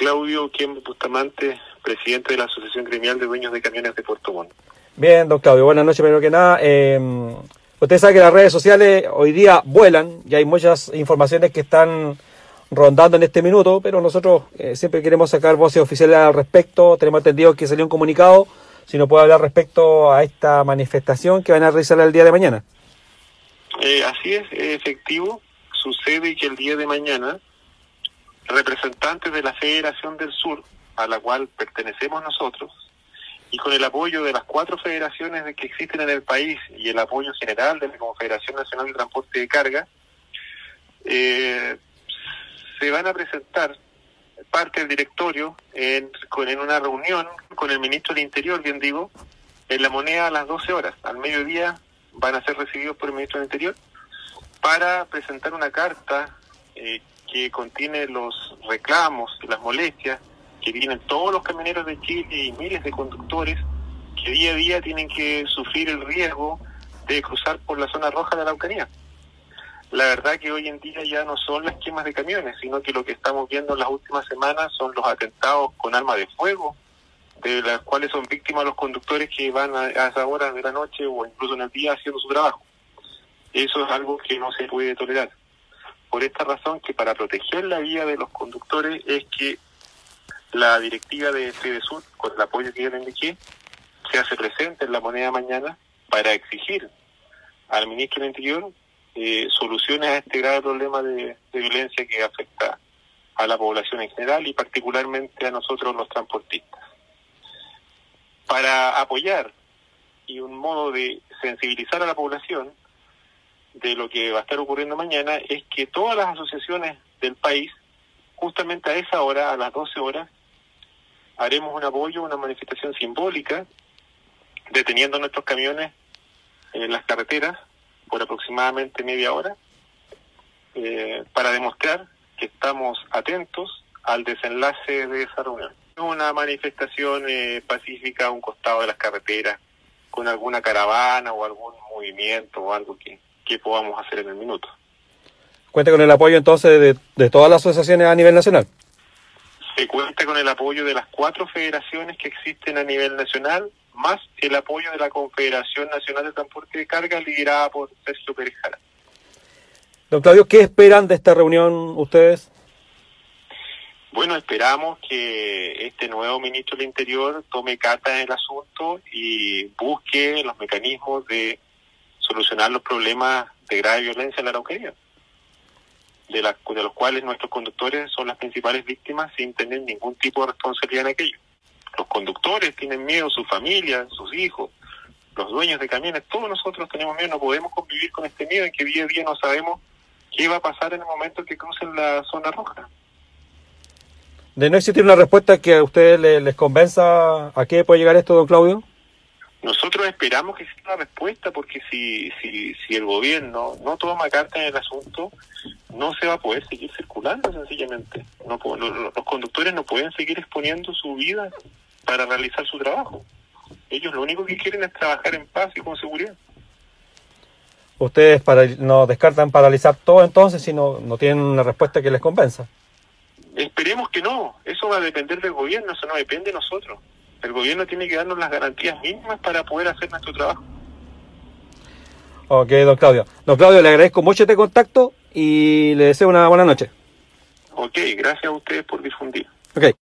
Claudio Quien Bustamante, presidente de la Asociación Gremial de Dueños de Camiones de Puerto Montt. Bien, don Claudio, buenas noches primero que nada. Eh, usted sabe que las redes sociales hoy día vuelan y hay muchas informaciones que están rondando en este minuto, pero nosotros eh, siempre queremos sacar voces oficiales al respecto. Tenemos entendido que salió un comunicado, si no puede hablar respecto a esta manifestación que van a realizar el día de mañana. Eh, así es, es efectivo. Sucede que el día de mañana representantes de la Federación del Sur, a la cual pertenecemos nosotros, y con el apoyo de las cuatro federaciones que existen en el país y el apoyo general de la Confederación Nacional de Transporte de Carga, eh, se van a presentar parte del directorio en, en una reunión con el ministro del Interior, bien digo, en la moneda a las 12 horas. Al mediodía van a ser recibidos por el ministro del Interior para presentar una carta eh, que contiene los reclamos las molestias que tienen todos los camioneros de Chile y miles de conductores que día a día tienen que sufrir el riesgo de cruzar por la zona roja de la Araucanía. La verdad que hoy en día ya no son las quemas de camiones, sino que lo que estamos viendo en las últimas semanas son los atentados con armas de fuego, de las cuales son víctimas los conductores que van a, a esas horas de la noche o incluso en el día haciendo su trabajo. Eso es algo que no se puede tolerar por esta razón que para proteger la vida de los conductores es que la directiva de Sur, con el apoyo que yo le indiqué, se hace presente en la moneda mañana para exigir al ministro del Interior eh, soluciones a este grave problema de, de violencia que afecta a la población en general y particularmente a nosotros los transportistas. Para apoyar y un modo de sensibilizar a la población, de lo que va a estar ocurriendo mañana es que todas las asociaciones del país, justamente a esa hora, a las 12 horas, haremos un apoyo, una manifestación simbólica, deteniendo nuestros camiones en las carreteras por aproximadamente media hora, eh, para demostrar que estamos atentos al desenlace de esa reunión. Una manifestación eh, pacífica a un costado de las carreteras, con alguna caravana o algún movimiento o algo que, que podamos hacer en el minuto. ¿Cuenta con el apoyo entonces de, de todas las asociaciones a nivel nacional? Se cuenta con el apoyo de las cuatro federaciones que existen a nivel nacional, más el apoyo de la Confederación Nacional de Transporte de Carga, liderada por Sergio Pérez Jara. Don Claudio, ¿qué esperan de esta reunión ustedes? Bueno, esperamos que este nuevo ministro del Interior tome carta en el asunto y busque los mecanismos de solucionar los problemas de grave violencia en la Araucanía, de, la, de los cuales nuestros conductores son las principales víctimas sin tener ningún tipo de responsabilidad en aquello. Los conductores tienen miedo, su familia, sus hijos, los dueños de camiones, todos nosotros tenemos miedo, no podemos convivir con este miedo en que día a día no sabemos qué va a pasar en el momento que crucen la zona roja. De no existir una respuesta que a ustedes les, les convenza, ¿a qué puede llegar esto, don Claudio? Nosotros esperamos que exista una respuesta porque si, si, si el gobierno no toma carta en el asunto, no se va a poder seguir circulando sencillamente. No, los conductores no pueden seguir exponiendo su vida para realizar su trabajo. Ellos lo único que quieren es trabajar en paz y con seguridad. ¿Ustedes para, no descartan paralizar todo entonces si no, no tienen una respuesta que les convenza? Esperemos que no. Eso va a depender del gobierno, eso no depende de nosotros. El gobierno tiene que darnos las garantías mínimas para poder hacer nuestro trabajo. Ok, don Claudio. Don Claudio, le agradezco mucho este contacto y le deseo una buena noche. Ok, gracias a ustedes por difundir. Ok.